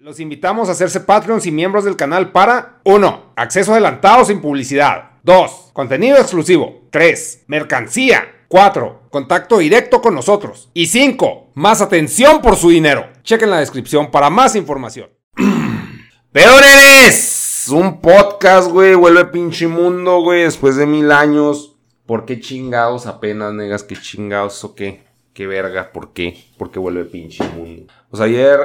Los invitamos a hacerse Patreons y miembros del canal para 1. Acceso adelantado sin publicidad. 2. Contenido exclusivo. 3. Mercancía. 4. Contacto directo con nosotros. Y 5. Más atención por su dinero. Chequen la descripción para más información. Peores. Un podcast, güey. Vuelve pinche mundo, güey. Después de mil años. ¿Por qué chingados apenas, negas? ¿Qué chingados o qué? ¿Qué verga? ¿Por qué? ¿Por qué vuelve pinche mundo? Pues ayer,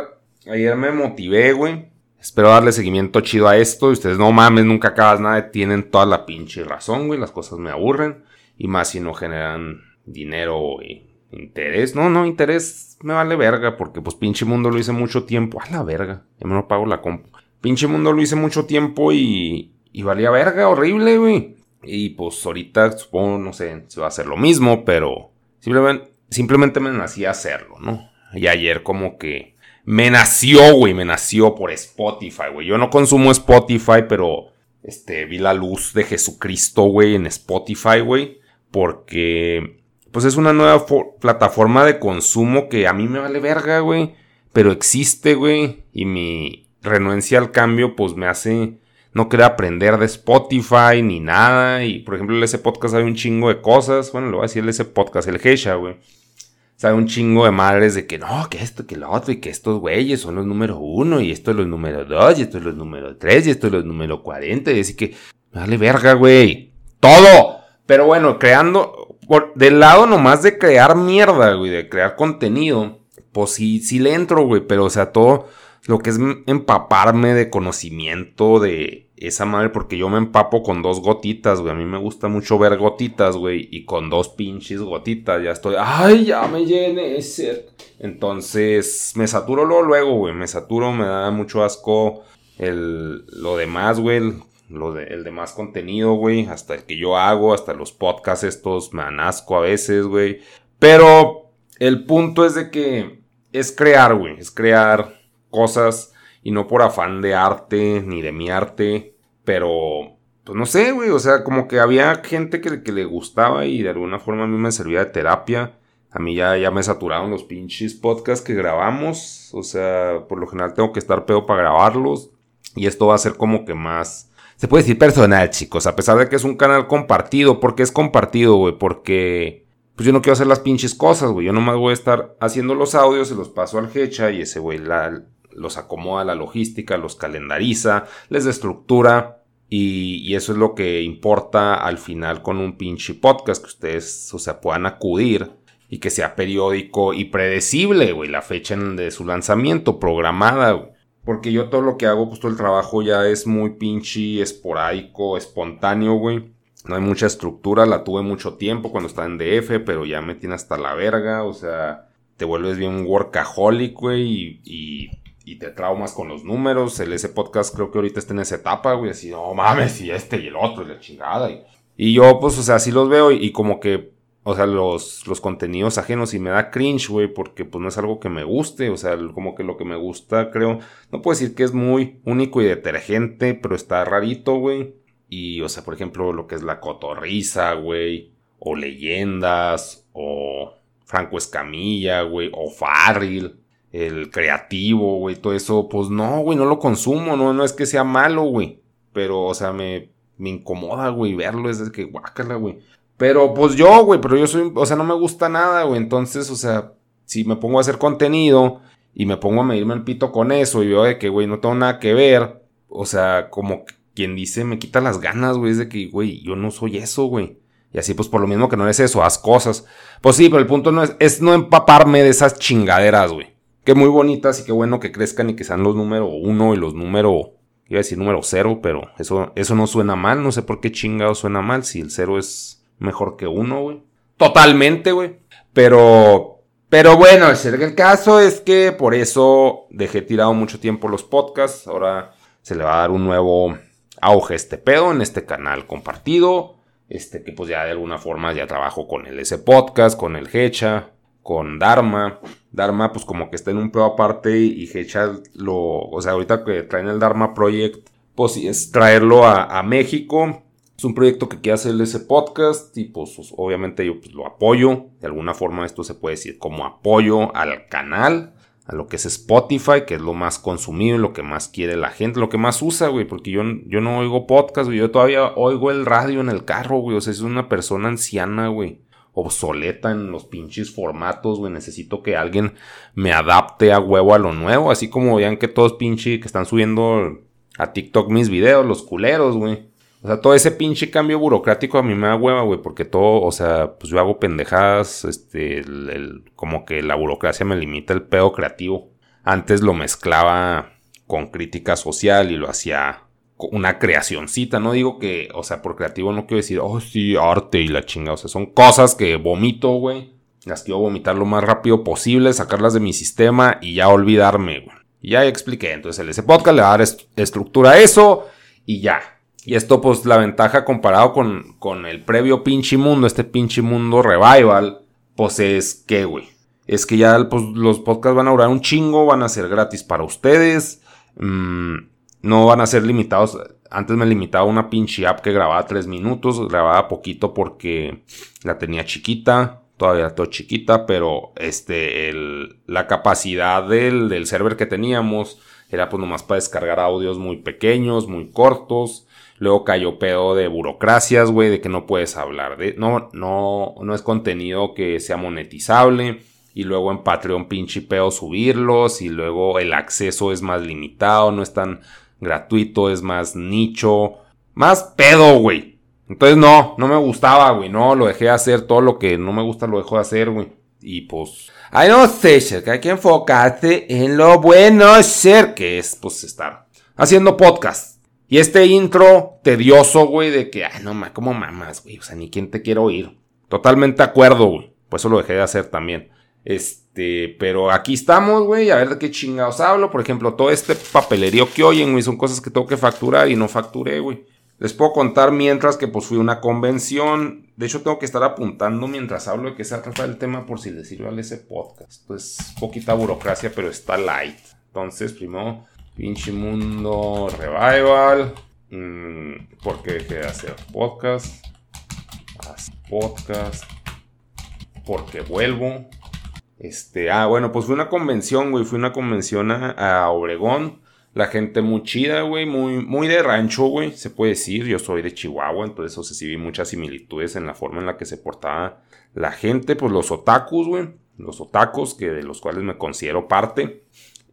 ayer me motivé, güey. Espero darle seguimiento chido a esto. Y ustedes no mames, nunca acabas nada. Tienen toda la pinche razón, güey. Las cosas me aburren. Y más si no generan dinero y interés. No, no, interés me vale verga. Porque pues pinche mundo lo hice mucho tiempo. A la verga. Ya me lo pago la compu. Pinche mundo lo hice mucho tiempo y, y valía verga, horrible, güey. Y pues ahorita supongo, no sé, se va a hacer lo mismo, pero simplemente, simplemente me nací a hacerlo, ¿no? Y ayer como que me nació, güey, me nació por Spotify, güey. Yo no consumo Spotify, pero este, vi la luz de Jesucristo, güey, en Spotify, güey. Porque, pues es una nueva plataforma de consumo que a mí me vale verga, güey. Pero existe, güey. Y mi renuencia al cambio, pues me hace no querer aprender de Spotify ni nada. Y por ejemplo, en ese podcast hay un chingo de cosas. Bueno, lo voy a decir ese podcast, el Heisha, güey. Sabe un chingo de madres de que no, que esto, que lo otro, y que estos güeyes son los número uno, y esto es los número dos, y esto es los número tres, y esto es los número cuarenta, y así que, dale verga, güey. Todo. Pero bueno, creando, por, del lado nomás de crear mierda, güey, de crear contenido, pues sí, sí le entro, güey, pero o sea, todo lo que es empaparme de conocimiento de esa madre, porque yo me empapo con dos gotitas, güey. A mí me gusta mucho ver gotitas, güey. Y con dos pinches gotitas ya estoy, ay, ya me llene ese. Entonces, me saturo luego, luego, güey. Me saturo, me da mucho asco el, lo demás, güey. Lo de, el demás contenido, güey. Hasta el que yo hago, hasta los podcasts estos me dan asco a veces, güey. Pero el punto es de que es crear, güey. Es crear cosas y no por afán de arte ni de mi arte, pero pues no sé, güey, o sea, como que había gente que, le gustaba y de alguna forma a mí me servía de terapia. A mí ya, ya me saturaron los pinches podcasts que grabamos, o sea, por lo general tengo que estar pedo para grabarlos y esto va a ser como que más... Se puede decir personal, chicos, a pesar de que es un canal compartido. ¿Por qué es compartido, güey? Porque pues yo no quiero hacer las pinches cosas, güey. Yo nomás voy a estar haciendo los audios, se los paso al Hecha y ese güey la, los acomoda la logística, los calendariza, les da estructura. Y, eso es lo que importa al final con un pinche podcast, que ustedes, o sea, puedan acudir y que sea periódico y predecible, güey, la fecha de su lanzamiento, programada, Porque yo todo lo que hago, pues todo el trabajo ya es muy pinche esporádico, espontáneo, güey. No hay mucha estructura, la tuve mucho tiempo cuando estaba en DF, pero ya me tiene hasta la verga, o sea, te vuelves bien un workaholic, güey, y te traumas con los números. El ese podcast creo que ahorita está en esa etapa, güey, así, no mames, y este y el otro, y la chingada. Y, yo, pues, o sea, así los veo y, como que, o sea, los, los contenidos ajenos y me da cringe, güey, porque pues no es algo que me guste, o sea, como que lo que me gusta, creo, no puedo decir que es muy único y detergente, pero está rarito, güey. Y, o sea, por ejemplo, lo que es la cotorriza, güey, o leyendas, o Franco Escamilla, güey, o Farril el creativo, güey, todo eso, pues no, güey, no lo consumo, no, no es que sea malo, güey. Pero, o sea, me, me incomoda, güey, verlo, es que guácala, güey. Pero, pues yo, güey, pero yo soy, o sea, no me gusta nada, güey. Entonces, o sea, si me pongo a hacer contenido y me pongo a medirme el pito con eso y veo de que, güey, no tengo nada que ver, o sea, como quien dice, me quita las ganas, güey, es de que, güey, yo no soy eso, güey. Y así, pues por lo mismo que no es eso, haz cosas. Pues sí, pero el punto no es, es no empaparme de esas chingaderas, güey que muy bonitas y qué bueno que crezcan y que sean los número uno y los número, iba a decir número cero, pero eso, eso no suena mal, no sé por qué chingado suena mal si el cero es mejor que uno, güey. Totalmente, güey. Pero, pero bueno, el caso es que por eso dejé tirado mucho tiempo los podcasts, ahora se le va a dar un nuevo auge a este pedo en este canal compartido. Este que pues ya de alguna forma ya trabajo con el S Podcast, con el Hecha, con Dharma. Dharma, pues como que está en un pedo aparte y Hecha lo. O sea, ahorita que traen el Dharma Project, pues es traerlo a, México. Es un proyecto que quiere hacer ese podcast y pues, pues obviamente yo pues, lo apoyo. De alguna forma esto se puede decir como apoyo al canal. a lo que es Spotify, que es lo más consumido, lo que más quiere la gente, lo que más usa, güey, porque yo, yo no oigo podcast, güey, yo todavía oigo el radio en el carro, güey, o sea, es una persona anciana, güey, obsoleta en los pinches formatos, güey, necesito que alguien me adapte a huevo a lo nuevo, así como vean que todos pinches que están subiendo a TikTok mis videos, los culeros, güey. O sea, todo ese pinche cambio burocrático a mí me da hueva, güey, porque todo, o sea, pues yo hago pendejadas, este, como que la burocracia me limita el pedo creativo. Antes lo mezclaba con crítica social y lo hacía una creacioncita, no digo que, o sea, por creativo no quiero decir, oh sí, arte y la chinga, o sea, son cosas que vomito, güey. Las quiero vomitar lo más rápido posible, sacarlas de mi sistema y ya olvidarme, güey. Ya expliqué, entonces el ese podcast le va a dar estructura a eso y ya. Y esto, pues, la ventaja comparado con, con el previo pinche mundo, este pinche mundo revival, pues es que, güey. Es que ya pues, los podcasts van a durar un chingo, van a ser gratis para ustedes. Mm, no van a ser limitados. Antes me limitaba una pinche app que grababa 3 minutos. Grababa poquito porque la tenía chiquita. Todavía todo chiquita. Pero este, el, la capacidad del, del server que teníamos era pues nomás para descargar audios muy pequeños, muy cortos. Luego cayó pedo de burocracias, güey, de que no puedes hablar de... No, no, no es contenido que sea monetizable. Y luego en Patreon pinche pedo subirlos. Y luego el acceso es más limitado, no es tan gratuito, es más nicho. Más pedo, güey. Entonces no, no me gustaba, güey. No, lo dejé de hacer. Todo lo que no me gusta lo dejo de hacer, güey. Y pues... Ay, no sé, que hay que enfocarse en lo bueno ser, que es pues estar haciendo podcast y este intro tedioso, güey, de que, ay, no, ma, ¿cómo mamas, güey? O sea, ni quién te quiero oír. Totalmente de acuerdo, güey. Por eso lo dejé de hacer también. Este, pero aquí estamos, güey, a ver de qué chingados hablo. Por ejemplo, todo este papelerío que oyen, güey, son cosas que tengo que facturar y no facturé, güey. Les puedo contar mientras que pues fui a una convención. De hecho, tengo que estar apuntando mientras hablo de que se trata el tema por si les sirve a ese podcast. Pues poquita burocracia, pero está light. Entonces, primero Pinche Mundo Revival. Mm, ¿Por qué dejé de hacer podcast? Podcast. Porque vuelvo. Este, ah, bueno, pues fue una convención, güey. Fue una convención a, Obregón. La gente muy chida, güey. Muy, muy de rancho, güey. Se puede decir. Yo soy de Chihuahua. Entonces, o sea, sí vi muchas similitudes en la forma en la que se portaba la gente. Pues los otakus, güey. Los otakus, que de los cuales me considero parte.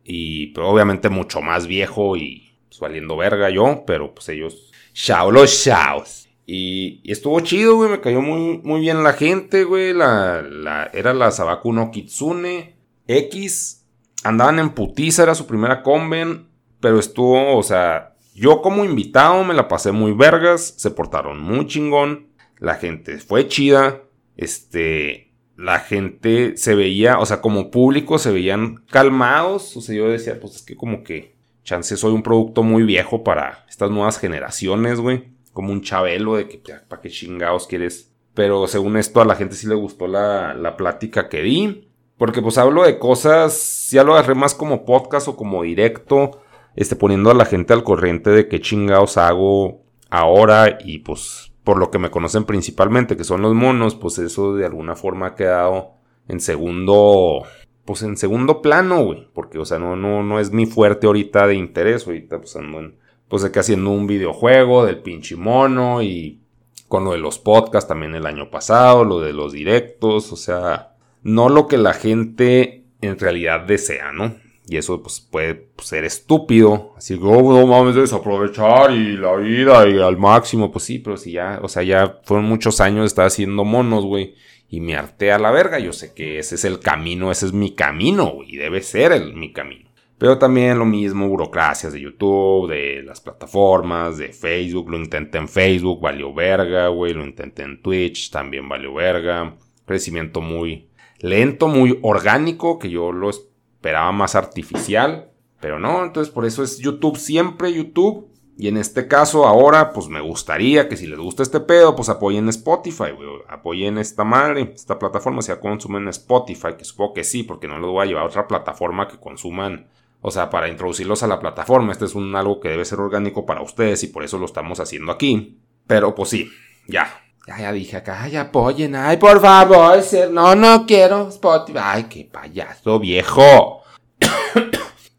Y pero obviamente mucho más viejo y pues, valiendo verga yo, pero pues ellos, chao los chaos. Y, estuvo chido, güey, me cayó muy, muy bien la gente, güey. La, era la Sabaku no Kitsune X. Andaban en putiza, era su primera conven. Pero estuvo, o sea, yo como invitado me la pasé muy vergas. Se portaron muy chingón. La gente fue chida. Este, la gente se veía, o sea, como público se veían calmados. O sea, yo decía, pues es que como que chance soy un producto muy viejo para estas nuevas generaciones, güey. Como un chabelo de que, ¿para qué chingados quieres? Pero según esto a la gente sí le gustó la, la plática que di. Porque pues hablo de cosas, ya lo agarré más como podcast o como directo. Este, poniendo a la gente al corriente de qué chingados hago ahora y pues por lo que me conocen principalmente, que son los monos, pues eso de alguna forma ha quedado en segundo, pues en segundo plano, güey, porque, o sea, no, no, no es mi fuerte ahorita de interés, ahorita pues ando en, pues de que haciendo un videojuego del pinche mono y con lo de los podcasts también el año pasado, lo de los directos, o sea, no lo que la gente en realidad desea, ¿no? Y eso pues, puede ser estúpido. Así que, oh, no mames, desaprovechar y la vida y al máximo. Pues sí, pero si ya, o sea, ya fueron muchos años de estar haciendo monos, güey. Y me harté a la verga. Yo sé que ese es el camino, ese es mi camino, güey. Y debe ser el, mi camino. Pero también lo mismo, burocracias de YouTube, de las plataformas, de Facebook. Lo intenté en Facebook, valió verga, güey. Lo intenté en Twitch, también valió verga. Crecimiento muy lento, muy orgánico, que yo lo esperaba más artificial, pero no, entonces por eso es YouTube siempre YouTube. Y en este caso ahora, pues me gustaría que si les gusta este pedo, pues apoyen Spotify, Apoyen esta madre, esta plataforma, si ya consumen Spotify, que supongo que sí, porque no los voy a llevar a otra plataforma que consuman. O sea, para introducirlos a la plataforma, este es un algo que debe ser orgánico para ustedes y por eso lo estamos haciendo aquí. Pero pues sí, ya, ya, ya dije acá, ay, apoyen, ay, por favor, no, no quiero Spotify. Ay, qué payaso viejo.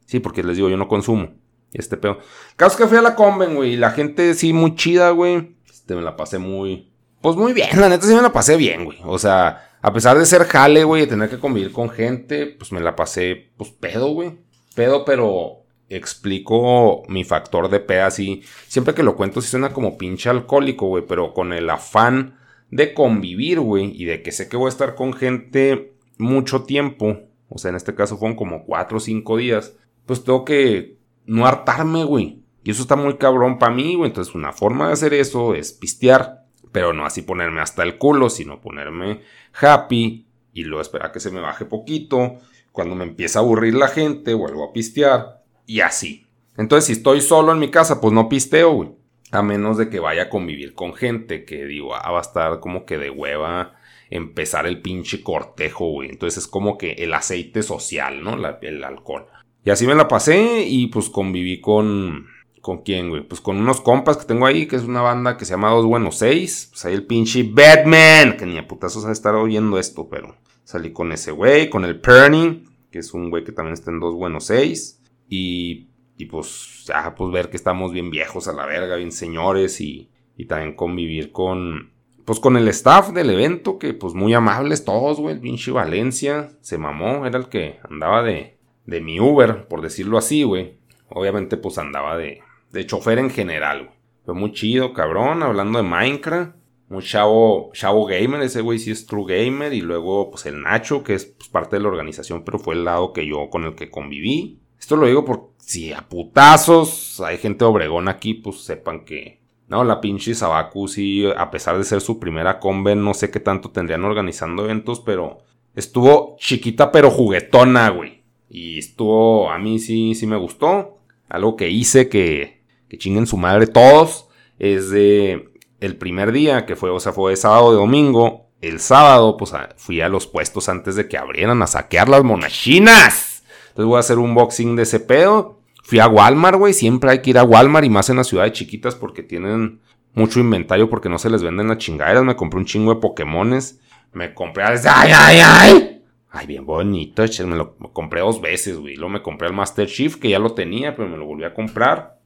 Sí, porque les digo, yo no consumo. Este pedo. Caso que fui a la conven, güey. La gente sí, muy chida, güey. Este, me la pasé muy. Pues muy bien, la neta sí me la pasé bien, güey. O sea, a pesar de ser jale, güey, de tener que convivir con gente, pues me la pasé, pues pedo, güey. Pedo, pero explico mi factor de peda así. Siempre que lo cuento sí suena como pinche alcohólico, güey, pero con el afán de convivir, güey, y de que sé que voy a estar con gente mucho tiempo, o sea, en este caso fueron como 4 o 5 días, pues tengo que no hartarme, güey. Y eso está muy cabrón para mí, güey. Entonces, una forma de hacer eso es pistear, pero no así ponerme hasta el culo, sino ponerme happy y luego esperar que se me baje poquito. Cuando me empieza a aburrir la gente, vuelvo a pistear y así. Entonces, si estoy solo en mi casa, pues no pisteo, güey. A menos de que vaya a convivir con gente que digo, ah, va a estar como que de hueva empezar el pinche cortejo, güey. Entonces es como que el aceite social, ¿no? el alcohol. Y así me la pasé y pues conviví con... ¿Con quién, güey? Pues con unos compas que tengo ahí, que es una banda que se llama Dos Buenos Seis. Pues ahí el pinche Batman, que ni a putazos a estar oyendo esto, pero salí con ese güey, con el Perny, que es un güey que también está en Dos Buenos Seis. Y, y pues ya, pues ver que estamos bien viejos a la verga, bien señores y, y también convivir con, pues con el staff del evento, que pues muy amables todos, güey. El pinche Valencia se mamó, era el que andaba de, de mi Uber, por decirlo así, güey. Obviamente, pues andaba de, de chofer en general, güey. Fue muy chido, cabrón, hablando de Minecraft. Un chavo, chavo gamer, ese güey sí es true gamer. Y luego, pues el Nacho, que es pues, parte de la organización, pero fue el lado que yo con el que conviví. Esto lo digo por si a putazos hay gente obregón aquí, pues sepan que. No, la pinche Sabaku sí, a pesar de ser su primera conven, no sé qué tanto tendrían organizando eventos, pero estuvo chiquita pero juguetona, güey. Y estuvo, a mí sí, sí me gustó. Algo que hice que, que chinguen su madre todos. Es de el primer día, que fue, o sea, fue sábado de domingo. El sábado, pues fui a los puestos antes de que abrieran a saquear las monachinas. Entonces voy a hacer un unboxing de ese pedo. Fui a Walmart, güey. Siempre hay que ir a Walmart y más en las ciudades chiquitas porque tienen mucho inventario porque no se les venden las chingaderas. Me compré un chingo de Pokémones. Me compré. ¡Ay, ay, ay! Ay, bien bonito, me lo compré dos veces, güey. Luego me compré el Master Chief, que ya lo tenía, pero me lo volví a comprar.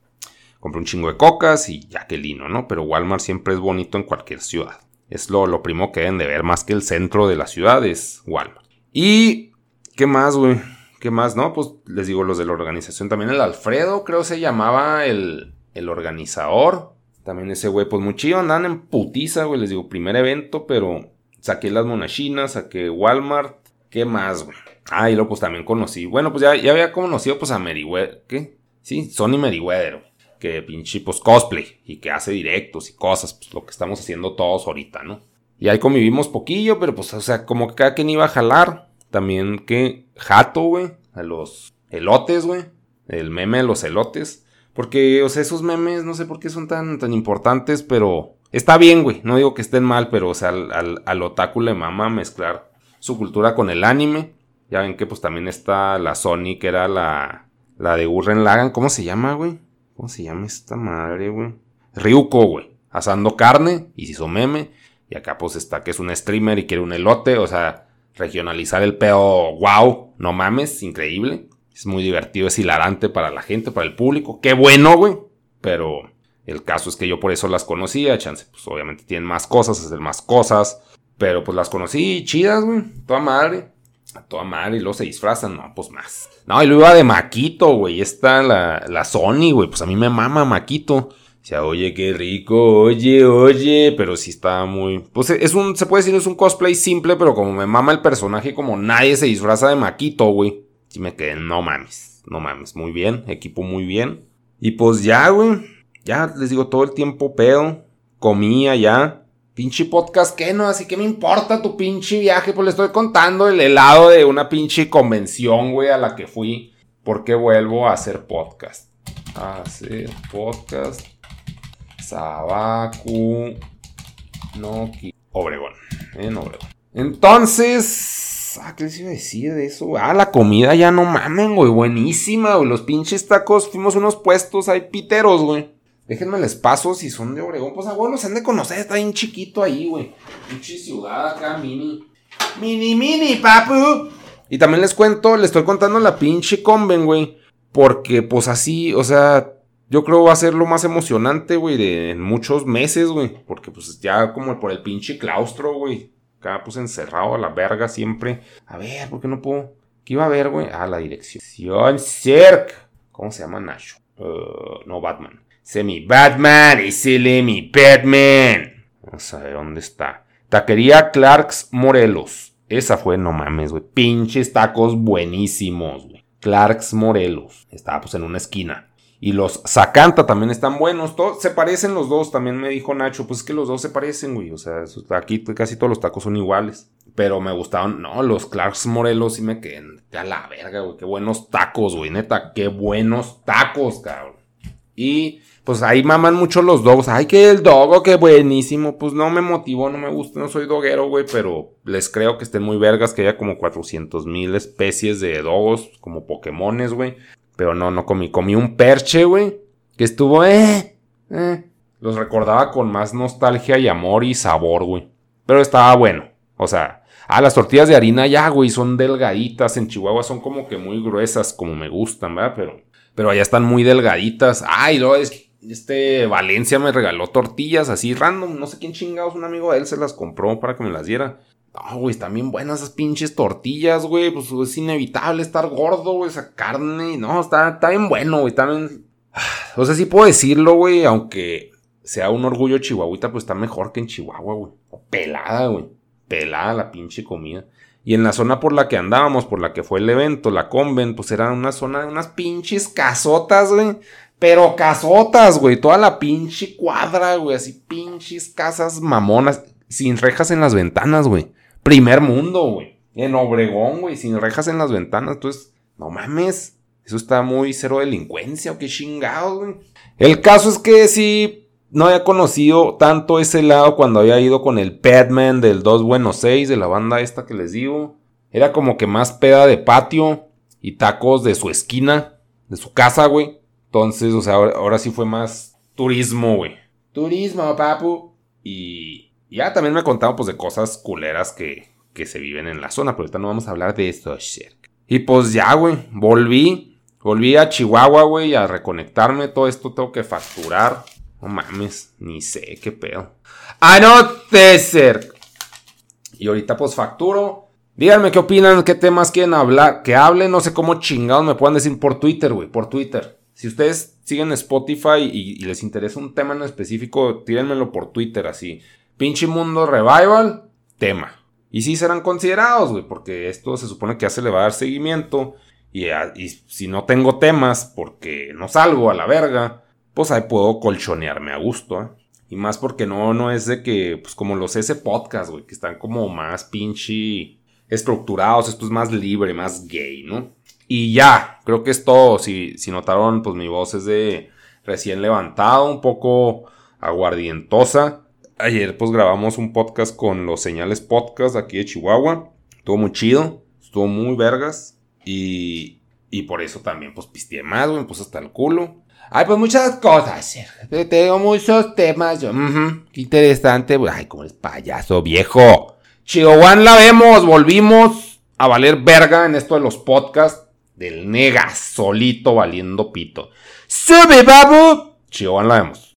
Compré un chingo de cocas y ya que lino, ¿no? Pero Walmart siempre es bonito en cualquier ciudad. Es lo, lo primo que deben de ver, más que el centro de la ciudad es Walmart. Y, ¿qué más, güey? ¿Qué más? No, pues les digo los de la organización. También el Alfredo, creo se llamaba el, el organizador. También ese güey, pues muy chido, andan en putiza, güey. Les digo, primer evento, pero saqué las monachinas, saqué Walmart ¿Qué más, güey? Ah, y luego pues también conocí. Bueno, pues ya, ya había conocido pues a Meriwether. ¿Qué? Sí, Sony Meriwether. Que pinche pues cosplay. Y que hace directos y cosas. Pues lo que estamos haciendo todos ahorita, ¿no? Y ahí convivimos poquillo, pero pues, o sea, como que cada quien iba a jalar. También que jato, güey. A los elotes, güey. El meme de los elotes. Porque, o sea, esos memes no sé por qué son tan, tan importantes, pero está bien, güey. No digo que estén mal, pero, o sea, al, al, al otaku le mama mezclar su cultura con el anime. Ya ven que pues también está la Sony, que era la, la de Urren Lagan. ¿Cómo se llama, güey? ¿Cómo se llama esta madre, güey? Ryuko, güey. Asando carne y se hizo meme. Y acá pues está que es un streamer y quiere un elote. O sea, regionalizar el peo, wow, no mames, increíble. Es muy divertido, es hilarante para la gente, para el público. Qué bueno, güey. Pero el caso es que yo por eso las conocía. Chance, pues obviamente tienen más cosas, hacer más cosas. Pero pues las conocí chidas, güey. Toda madre. A toda madre. Y luego se disfrazan. No, pues más. No, y luego iba de Maquito, güey. Está la, la Sony, güey. Pues a mí me mama Maquito. O sea, oye, qué rico, oye, oye, pero sí está muy... Pues es un, se puede decir, es un cosplay simple, pero como me mama el personaje, como nadie se disfraza de Maquito, güey. Sí me quedé, no mames, no mames, muy bien, equipo muy bien. Y pues ya, güey, ya les digo, todo el tiempo pedo, comía ya, Pinche podcast, ¿qué no? Así que me importa tu pinche viaje. Pues le estoy contando el helado de una pinche convención, güey, a la que fui. Porque vuelvo a hacer podcast. A hacer podcast. Sabaku. Noki. Obregón. En Obregón. Entonces. Ah, ¿qué les iba a decir de eso? Ah, la comida ya no mamen, güey. Buenísima, güey. Los pinches tacos. Fuimos unos puestos ahí piteros, güey. Déjenme les paso si son de Obregón. Pues abuelos se han de conocer, está bien chiquito ahí, güey. Pinche ciudad acá, mini. Mini, mini, papu. Y también les cuento, les estoy contando la pinche conven, güey. Porque, pues así, o sea, yo creo va a ser lo más emocionante, güey, de muchos meses, güey. Porque, pues ya como por el pinche claustro, güey. Acá, pues encerrado a la verga siempre. A ver, ¿por qué no puedo? ¿Qué iba a ver, güey? Ah, la dirección. Cirque. ¿Cómo se llama Nacho? Uh, no, Batman. Semi Batman, ese mi Batman. A ver dónde está. Taquería Clarks Morelos. Esa fue, no mames, güey. Pinches tacos buenísimos, güey. Clarks Morelos. Estaba pues en una esquina. Y los Zacanta también están buenos. Todos, se parecen los dos. También me dijo Nacho. Pues es que los dos se parecen, güey. O sea, aquí casi todos los tacos son iguales. Pero me gustaban. No, los Clarks Morelos sí me quedé a la verga, güey. Qué buenos tacos, güey. Neta, qué buenos tacos, cabrón. Y pues ahí maman mucho los dogos. Ay, que el dogo, qué buenísimo. Pues no me motivó, no me gusta, no soy doguero, güey, pero les creo que estén muy vergas, que haya como 400 mil especies de dogos, como Pokémones, güey. Pero no, no comí. Comí un perche, güey, que estuvo, eh, eh. Los recordaba con más nostalgia y amor y sabor, güey. Pero estaba bueno. O sea, ah, las tortillas de harina ya, güey, son delgaditas. En Chihuahua son como que muy gruesas, como me gustan, ¿verdad? Pero, pero allá están muy delgaditas. Ay, lo es este Valencia me regaló tortillas así random. No sé quién chingados, un amigo de él se las compró para que me las diera. No, güey, están bien buenas esas pinches tortillas, güey. Pues es inevitable estar gordo, güey, esa carne. No, está, está bien bueno, güey. Está bien. No sé si puedo decirlo, güey, aunque sea un orgullo chihuahuita, pues está mejor que en Chihuahua, güey. Pelada, güey. Pelada la pinche comida. Y en la zona por la que andábamos, por la que fue el evento, la Conven, pues era una zona de unas pinches casotas, güey. Pero casotas, güey. Toda la pinche cuadra, güey. Así pinches casas mamonas. Sin rejas en las ventanas, güey. Primer mundo, güey. En Obregón, güey. Sin rejas en las ventanas. Entonces, no mames. Eso está muy cero delincuencia o qué chingados, güey. El caso es que sí, no había conocido tanto ese lado cuando había ido con el Padman del 2 Buenos 6 de la banda esta que les digo. Era como que más peda de patio y tacos de su esquina, de su casa, güey. Entonces, o sea, ahora, sí fue más turismo, güey. Turismo, papu. Y ya también me contaban pues de cosas culeras que, que se viven en la zona, pero ahorita no vamos a hablar de esto, Y pues ya, güey, volví. Volví a Chihuahua, güey, a reconectarme. Todo esto tengo que facturar. No mames, ni sé qué pedo. Anotecer. Y ahorita pues facturo. Díganme qué opinan, qué temas quieren hablar. Que hablen, no sé cómo chingados me puedan decir por Twitter, güey, por Twitter. Si ustedes siguen Spotify y, les interesa un tema en específico, tírenmelo por Twitter así. Pinche Mundo Revival, tema. Y sí serán considerados, güey, porque esto se supone que ya se le va a dar seguimiento. Y, y, si no tengo temas porque no salgo a la verga, pues ahí puedo colchonearme a gusto, ¿eh? Y más porque no, no es de que, pues como los ese podcast, güey, que están como más pinche estructurados, esto es más libre, más gay, ¿no? Y ya, creo que es todo. Si, si notaron, pues mi voz es de recién levantado, un poco aguardientosa. Ayer pues grabamos un podcast con los señales podcast aquí de Chihuahua. Estuvo muy chido, estuvo muy vergas. Y, y por eso también pues pisteé más, me puse hasta el culo. Ay, pues muchas cosas. Tengo muchos temas. Yo, qué interesante. Ay, como es payaso viejo. Chihuahua la vemos, volvimos a valer verga en esto de los podcasts del nega solito valiendo pito. ¡Sube, babo! Chihuahua la vemos.